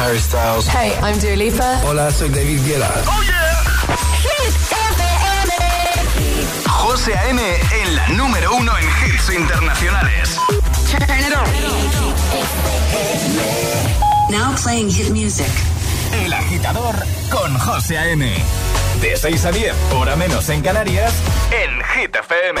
Harry Styles. Hey, I'm Dua Lipa. Hola, soy David Guetta. Oh yeah. José A.M. en la número uno en hits internacionales. Now playing hit music. El agitador con José A.M. De 6 a 10, hora menos en Canarias, en Hit FM.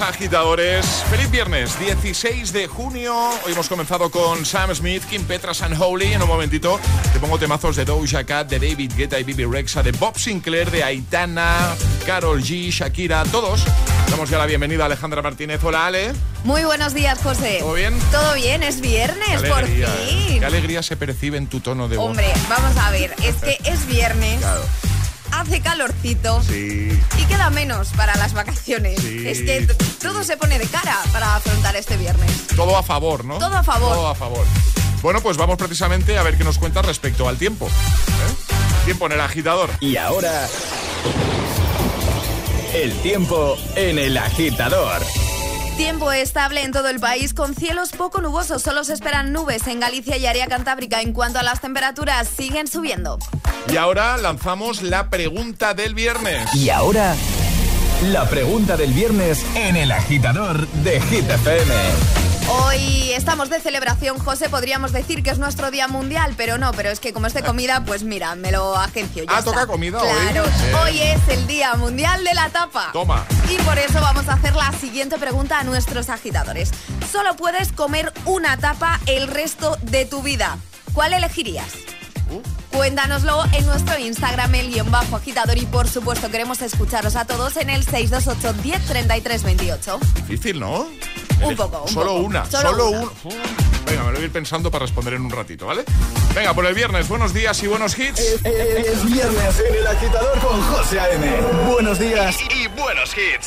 Días, agitadores. Feliz viernes, 16 de junio. Hoy hemos comenzado con Sam Smith, Kim Petras and Holy. En un momentito te pongo temazos de Doja Cat, de David Guetta y Bibi Rexa, de Bob Sinclair, de Aitana, Carol G, Shakira, todos. Damos ya la bienvenida a Alejandra Martínez. Hola, Ale. Muy buenos días, José. ¿Todo bien? Todo bien, es viernes, por alegría, fin. Qué alegría se percibe en tu tono de voz. Hombre, vamos a ver, es que es viernes. Claro. Hace calorcito Sí. y queda menos para las vacaciones. Sí, es que todo se pone de cara para afrontar este viernes. Todo a favor, ¿no? Todo a favor. Todo a favor. Bueno, pues vamos precisamente a ver qué nos cuenta respecto al tiempo. ¿eh? Tiempo en el agitador. Y ahora, el tiempo en el agitador. Tiempo estable en todo el país con cielos poco nubosos. Solo se esperan nubes en Galicia y área cantábrica. En cuanto a las temperaturas, siguen subiendo. Y ahora lanzamos la pregunta del viernes. Y ahora, la pregunta del viernes en el agitador de Hit FM. Hoy estamos de celebración, José. Podríamos decir que es nuestro día mundial, pero no. Pero es que como es de comida, pues mira, me lo agencio. Ya Ah, está. toca comida hoy. Claro, hoy es el día mundial de la tapa. Toma. Y por eso vamos a hacer la siguiente pregunta a nuestros agitadores. Solo puedes comer una tapa el resto de tu vida. ¿Cuál elegirías? Uh. Cuéntanoslo en nuestro Instagram, el guion bajo agitador. Y por supuesto, queremos escucharos a todos en el 628 10 33 28. Difícil, ¿no? Un poco, un Solo poco. una, Solo solo, una. un-. Venga, me lo voy a ir pensando para responder en un ratito, ¿vale? Venga, por el viernes, buenos días y buenos hits. Es viernes en el agitador con José A.M. Buenos días. Y buenos hits.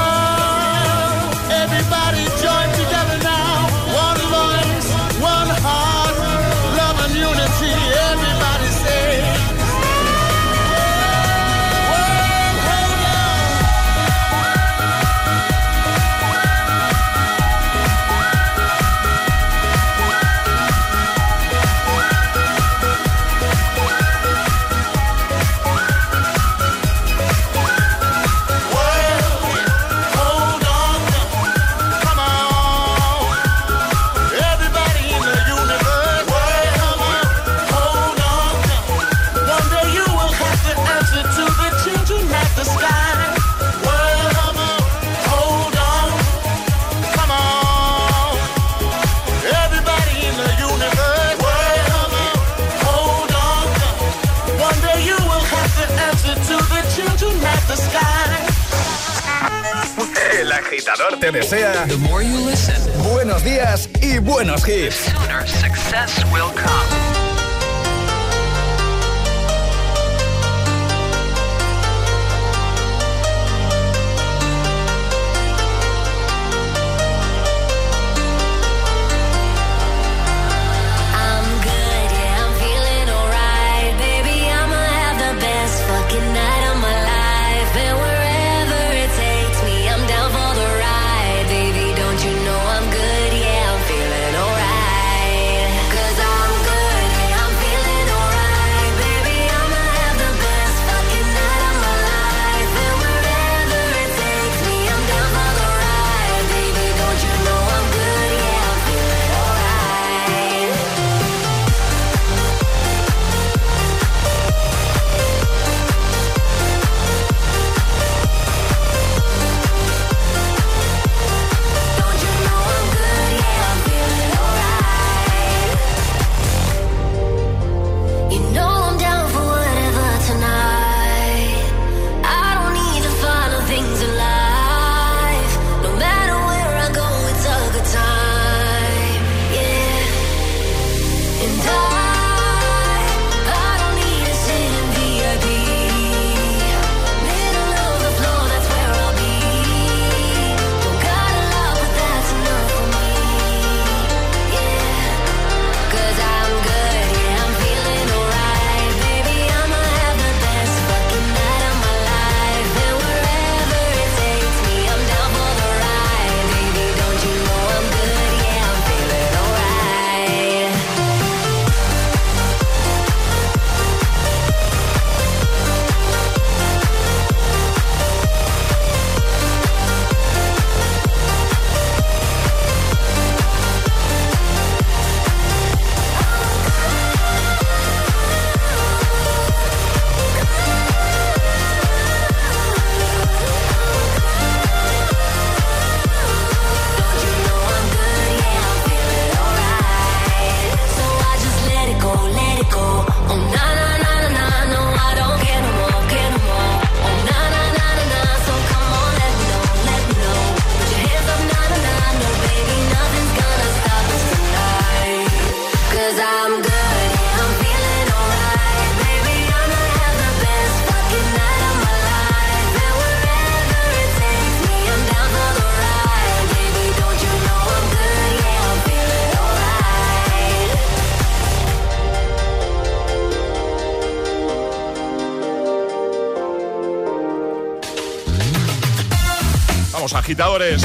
Te desea buenos días y buenos hits. success will come.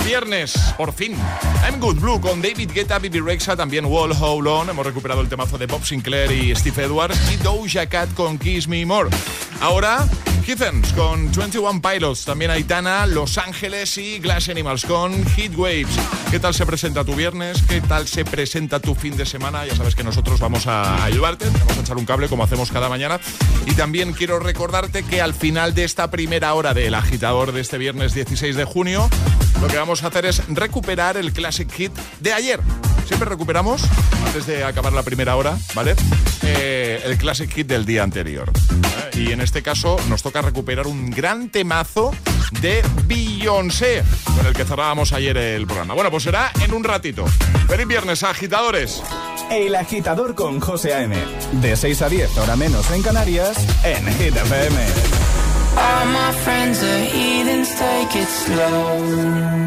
Viernes, por fin. I'm Good Blue con David Guetta, Bibi Rexa, también Wall Hold On. Hemos recuperado el temazo de Bob Sinclair y Steve Edwards. Y Doja Cat con Kiss Me More. Ahora Kittens con 21 Pilots, también Aitana, Los Ángeles y Glass Animals con Heat Waves. ¿Qué tal se presenta tu viernes? ¿Qué tal se presenta tu fin de semana? Ya sabes que nosotros vamos a ayudarte, vamos a echar un cable como hacemos cada mañana. Y también quiero recordarte que al final de esta primera hora del agitador de este viernes 16 de junio, lo que vamos a hacer es recuperar el Classic Hit de ayer. Siempre recuperamos, antes de acabar la primera hora, ¿vale? Eh, el Classic Hit del día anterior. Y en este caso nos toca recuperar un gran temazo de Beyoncé, con el que cerrábamos ayer el programa. Bueno, pues será en un ratito. Feliz viernes, agitadores. El agitador con José A.M. De 6 a 10, hora menos en Canarias, en Hit FM. All my friends are heathens, take it slow.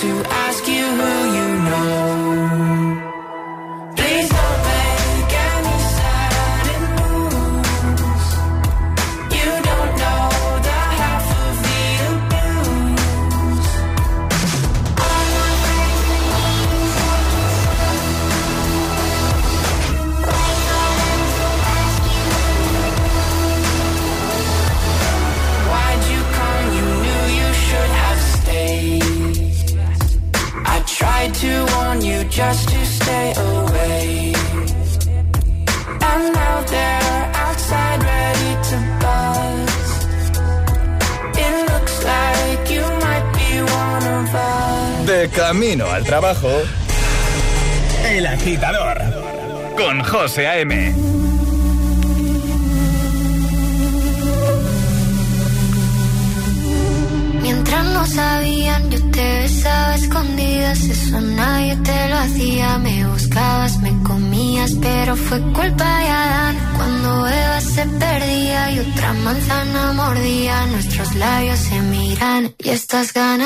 To ask trabajo. El agitador. Con José A.M. Mientras no sabían, yo te besaba a escondidas. Eso nadie te lo hacía. Me buscabas, me comías, pero fue culpa de Adán. Cuando Eva se perdía y otra manzana mordía, nuestros labios se miran y estas ganas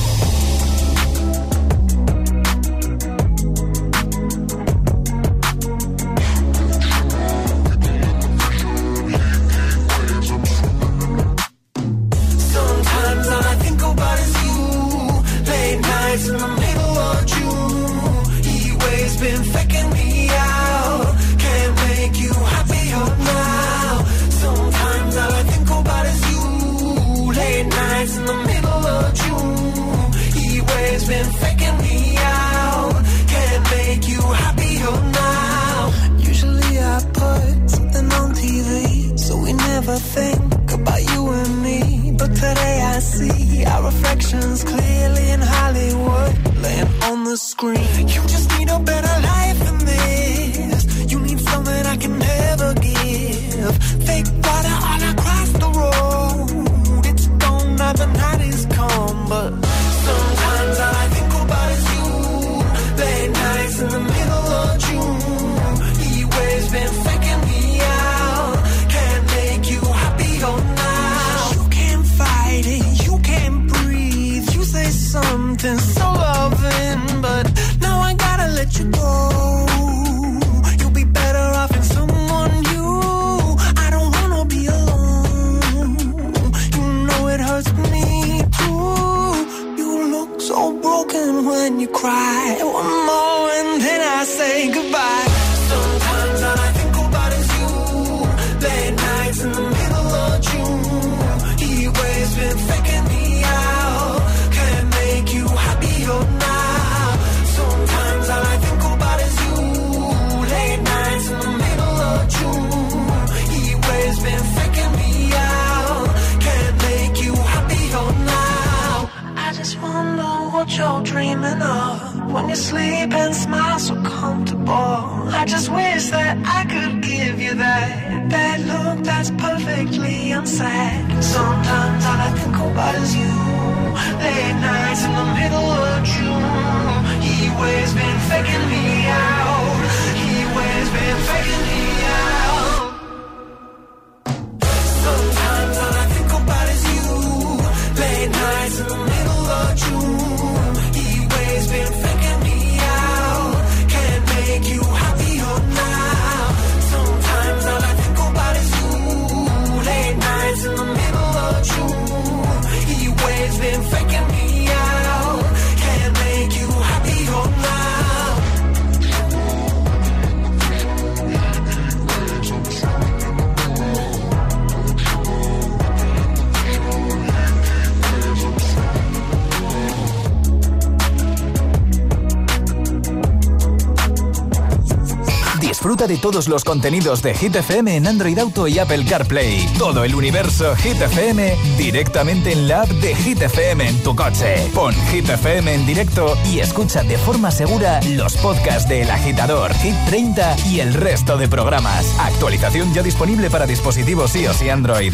todos los contenidos de Hit FM en Android Auto y Apple CarPlay. Todo el universo Hit FM directamente en la app de Hit FM en tu coche. Pon Hit FM en directo y escucha de forma segura los podcasts de El Agitador, Hit 30 y el resto de programas. Actualización ya disponible para dispositivos iOS y Android.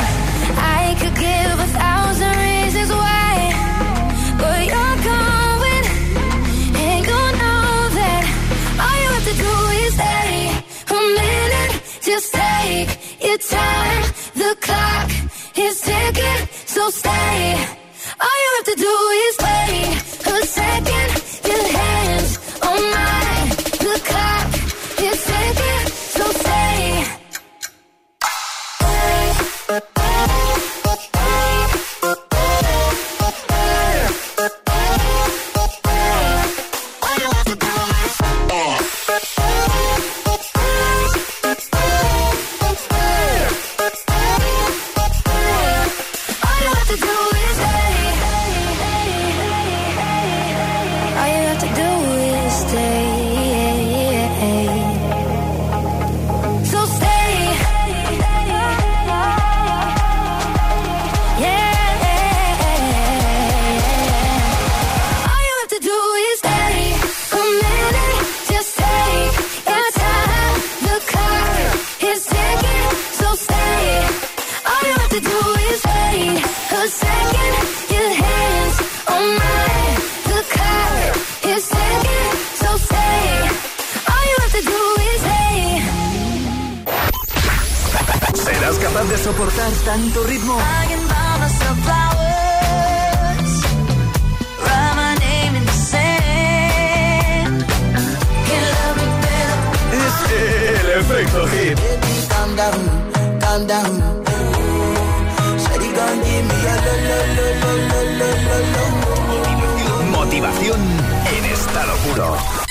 your time. The clock is ticking, so stay. All you have to do is wait a second. Soportar tanto ritmo? Es el efecto hit. Motivación en estado puro.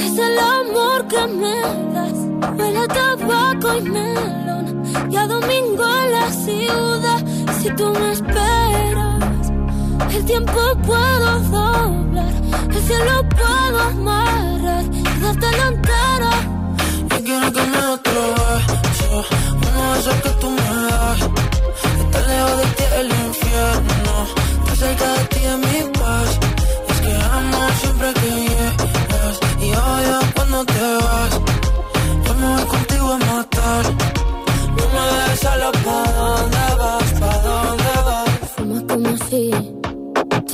Es el amor que me das. Huele a tabaco y melón y a domingo en la ciudad. Si tú me esperas, el tiempo puedo doblar, el cielo puedo amarrar y darte la entera.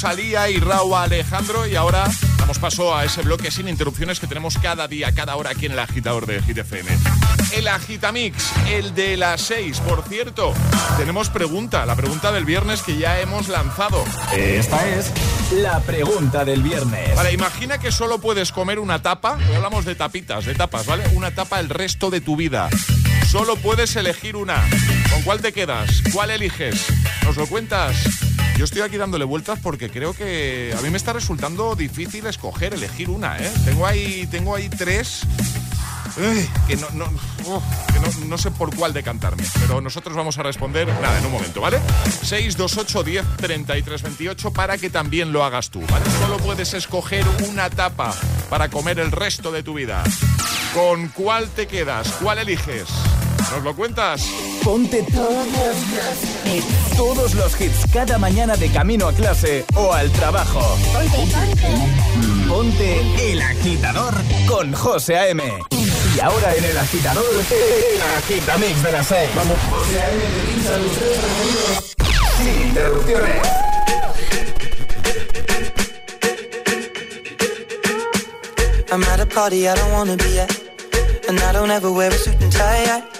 Rosalía y Raúl Alejandro y ahora damos paso a ese bloque sin interrupciones que tenemos cada día, cada hora aquí en el agitador de Hit FM. El Agitamix, el de las 6. Por cierto, tenemos pregunta, la pregunta del viernes que ya hemos lanzado. Esta es la pregunta del viernes. Vale, imagina que solo puedes comer una tapa, hoy hablamos de tapitas, de tapas, ¿vale? Una tapa el resto de tu vida. Solo puedes elegir una. ¿Con cuál te quedas? ¿Cuál eliges? ¿Nos lo cuentas? Yo estoy aquí dándole vueltas porque creo que a mí me está resultando difícil escoger, elegir una, ¿eh? Tengo ahí, tengo ahí tres que no, no, que no, no sé por cuál decantarme, pero nosotros vamos a responder nada en un momento, ¿vale? 628 10 33 28 para que también lo hagas tú, ¿vale? Solo puedes escoger una tapa para comer el resto de tu vida. ¿Con cuál te quedas? ¿Cuál eliges? ¿Nos lo cuentas? Ponte todos los hits, todos los hits cada mañana de camino a clase o al trabajo. Ponte, ponte. Ponte el agitador con José A.M. Y ahora en el agitador, el agitamix de las 6. Vamos. José A.M. te pincha los tres preferidos sin interrupciones. I'm at a party I don't wanna be at And I don't ever wear a suit and tie I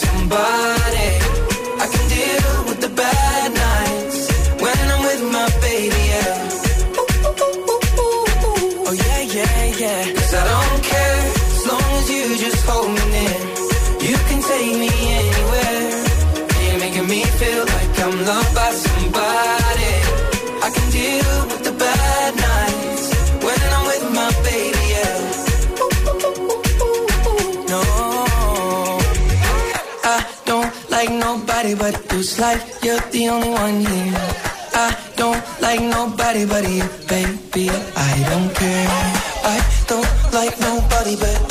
nobody but. It's like you're the only one here. I don't like nobody but you, baby. I don't care. I don't like nobody but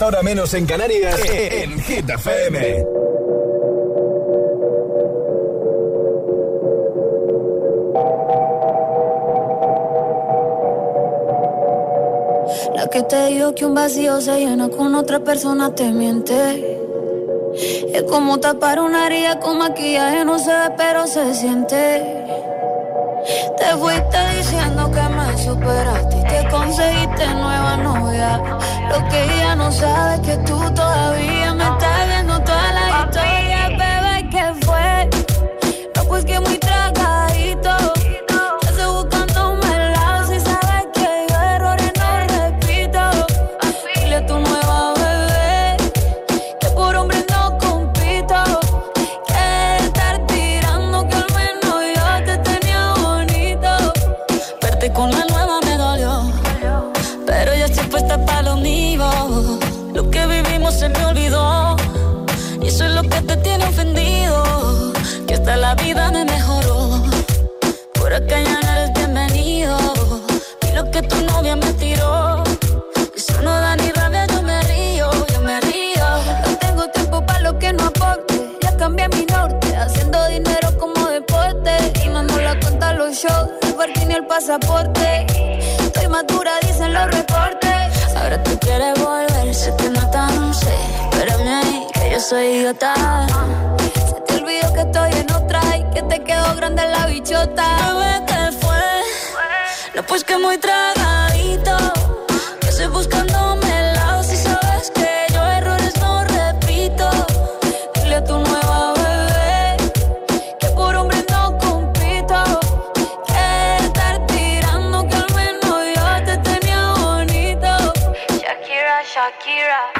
10, ahora menos en Canarias, en Hit FM. La que te dijo que un vacío se llena con otra persona te miente. Es como tapar una herida con maquillaje, no se ve, pero se siente. Te fuiste diciendo que me superaste y te conseguiste nueva novia. Lo que ella no sabe es que tú todavía me estás viendo toda la historia, bebé, ¿qué fue? No, pues que muy. Soy idiota. Se te olvidó que estoy en otra y que te quedó grande la bichota. Bebé, ¿qué fue? No, pues que muy tragadito. Que estoy buscándome el lado si sabes que yo errores no repito. Dile a tu nueva bebé que por hombre no compito. Que estar tirando que al menos yo te tenía bonito. Shakira, Shakira.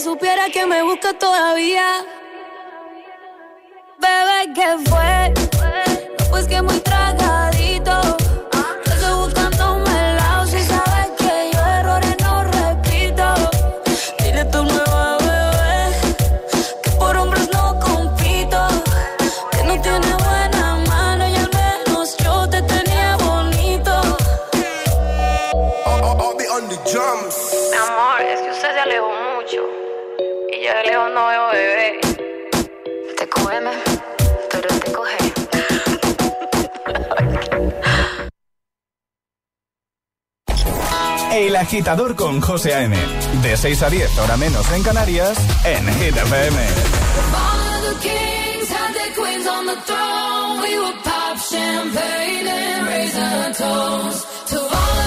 Supiera que me busca todavía. Bebé, ¿qué fue? Pues que muy tragadito. No veo bebé. Te cógeme, pero te coge. El agitador con José A.M. De 6 a 10, ahora menos en Canarias, en Hit FM. All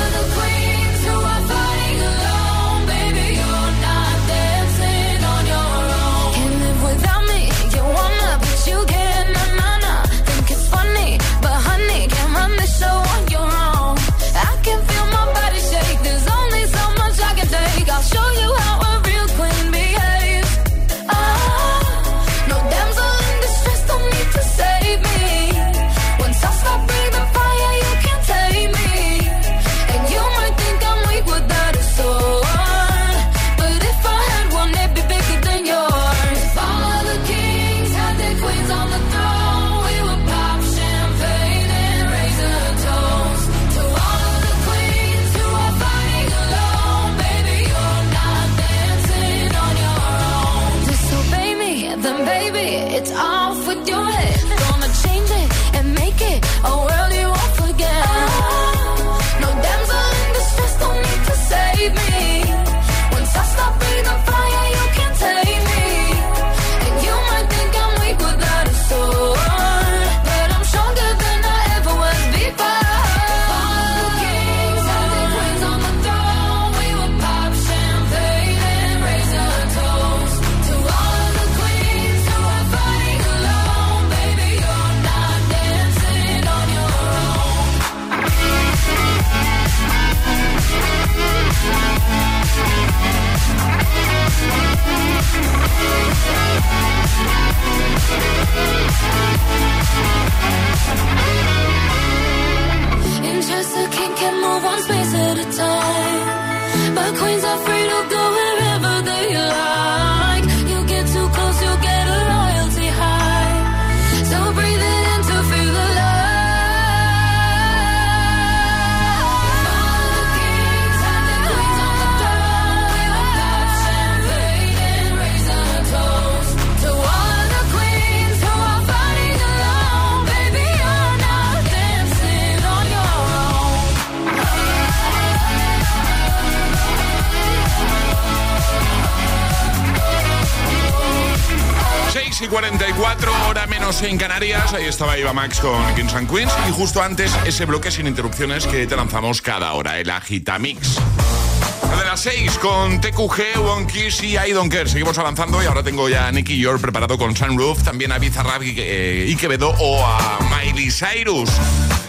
en Canarias, ahí estaba Iba Max con Kings and Queens y justo antes ese bloque sin interrupciones que te lanzamos cada hora, el Agitamix. De las 6 con TQG, One Kiss y I Don't Seguimos avanzando y ahora tengo ya a Nicky York preparado con Sunroof, también a Bizarrap y, y Quevedo o a Miley Cyrus.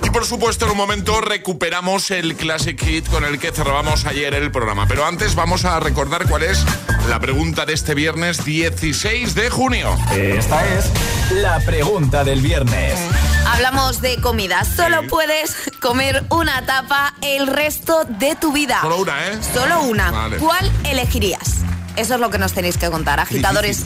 Y por supuesto, en un momento recuperamos el Classic Hit con el que cerrábamos ayer el programa. Pero antes vamos a recordar cuál es la pregunta de este viernes 16 de junio. Esta es la pregunta del viernes. Hablamos de comida. Solo puedes comer una tapa el resto de tu vida. Solo una, ¿eh? Solo una. Vale. ¿Cuál elegirías? Eso es lo que nos tenéis que contar, agitadores.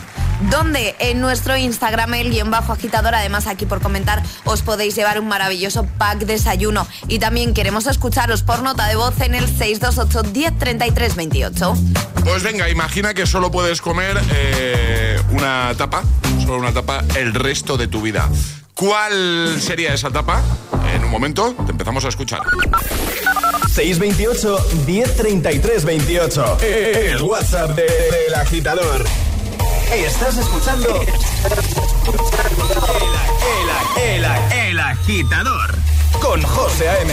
¿Dónde? En nuestro Instagram, el guion bajo agitador. Además, aquí por comentar os podéis llevar un maravilloso pack desayuno. Y también queremos escucharos por nota de voz en el 628 1033 28. Pues venga, imagina que solo puedes comer eh, una tapa, solo una tapa, el resto de tu vida. ¿Cuál sería esa tapa? En un momento te empezamos a escuchar. 628 1033 28. El WhatsApp de- del agitador. Estás escuchando. El, el, el, el agitador. Con José A.M.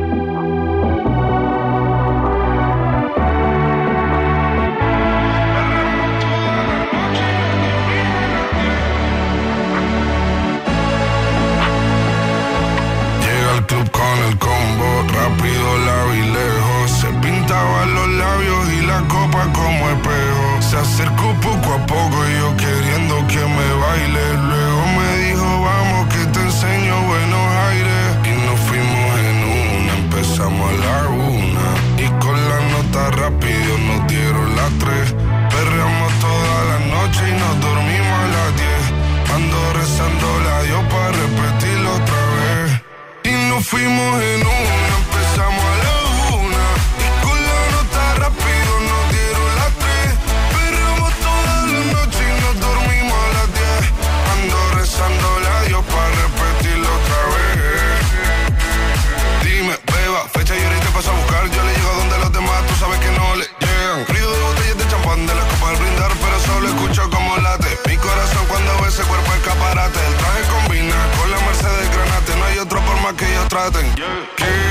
straten. Yeah.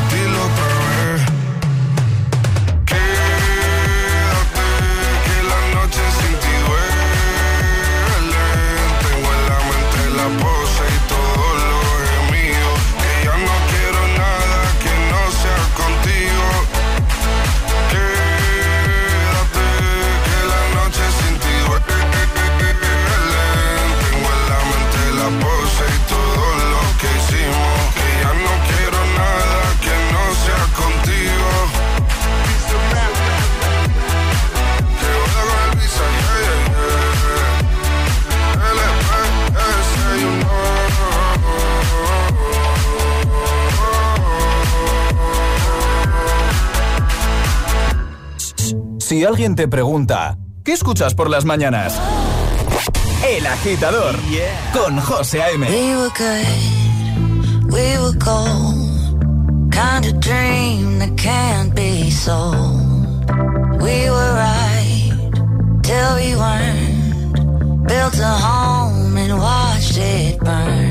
Si alguien te pregunta, ¿qué escuchas por las mañanas? El agitador con José A.M. We were good, we were gold. Kind of dream that can't be sold. We were right till we weren't. Built a home and watched it burn.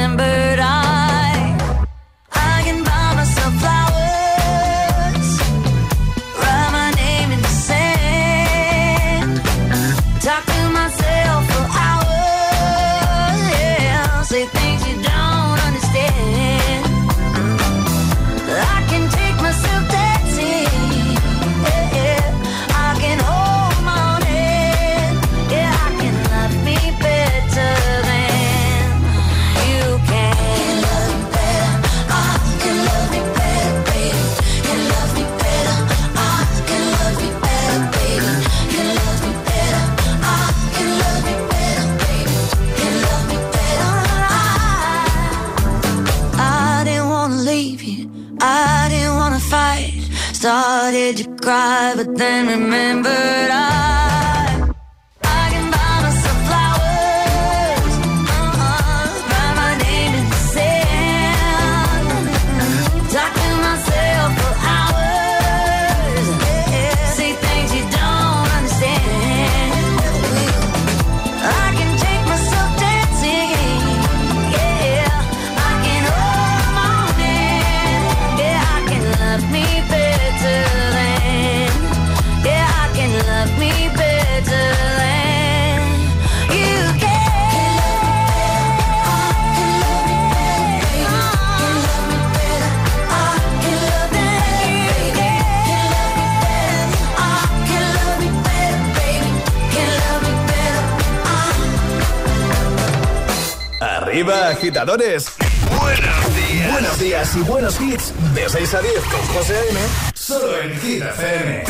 agitadores. Buenos días. Buenos días y buenos hits. De 6 a 10 con José A.M. Solo en Hit FM.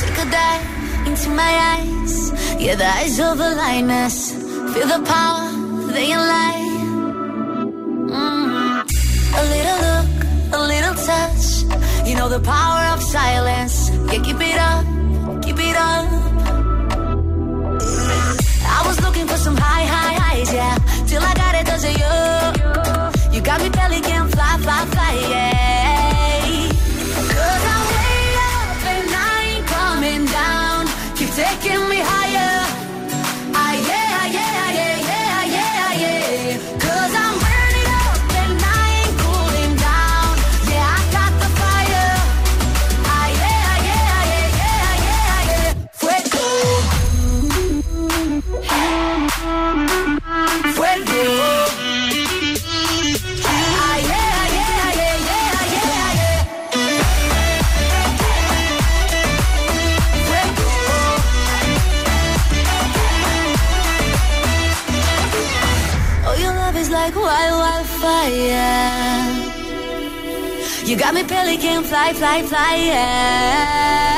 Take a dive into my eyes. Yeah, the eyes of a lioness. I'm a pelican, fly, fly, fly, yeah.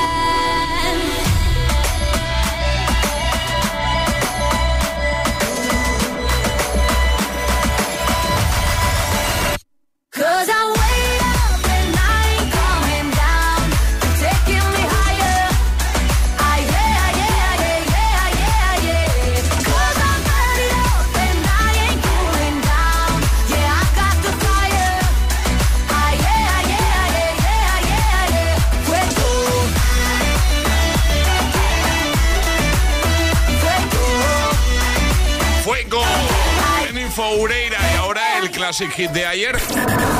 Classic Hit de ayer?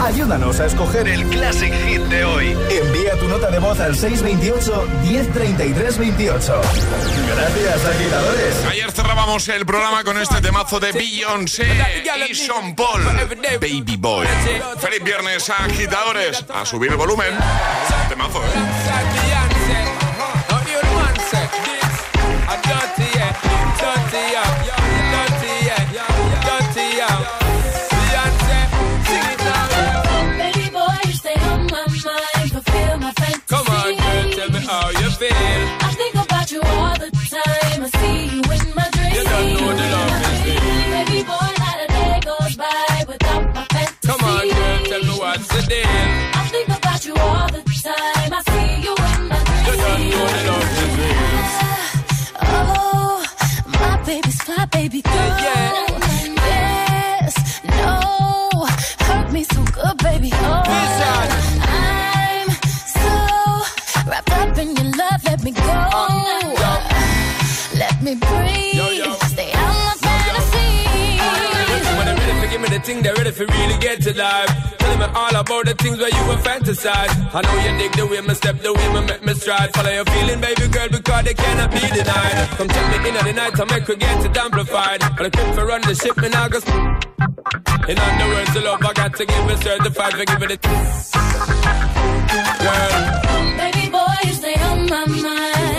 Ayúdanos a escoger el Classic Hit de hoy. Envía tu nota de voz al 628-103328. Gracias, agitadores. Ayer cerrábamos el programa con este temazo de Beyoncé y Sean Paul, Baby Boy. Feliz viernes, agitadores. A subir el volumen. Temazo, ¿eh? I think about you all the time. I see you in my dreams. You. Oh, my baby's fly, baby girl. Yeah, yeah. think they're ready for really get to life. Tell me all about the things where you were fantasize. I know you dig the way my step, the way my make me stride. Follow your feeling, baby girl, because they cannot be denied. Come take me in at the night, I make her get it amplified. But I quit for run the ship and I go. In other words, the love I got to give it certified, for giving it. Girl. Baby boy, you stay on my mind.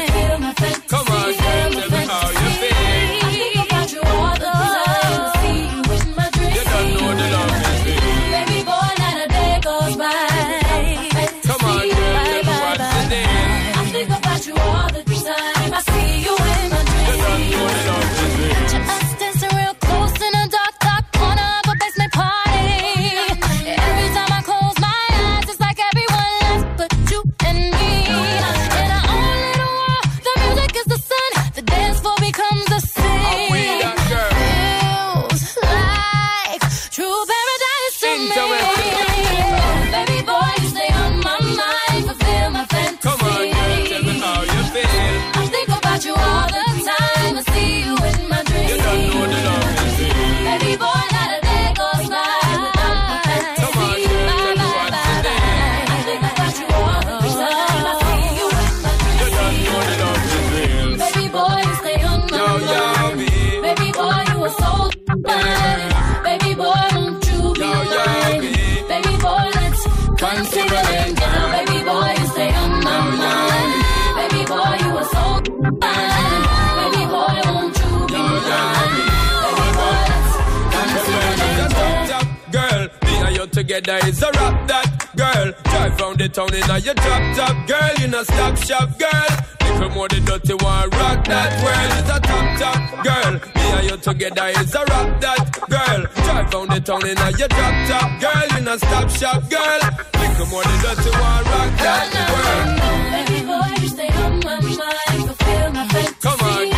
together is a rap that girl. Drive round the town in a your drop top girl, you know stop shop girl. Little more the dirty one, rock that world is a top top girl. Me and you together is a rock that girl. Drive round the town in a your drop top girl, you know stop shop girl. Little more the dirty one, rock that world. Baby boy, you stay on my mind, fulfill my fantasy. Come on.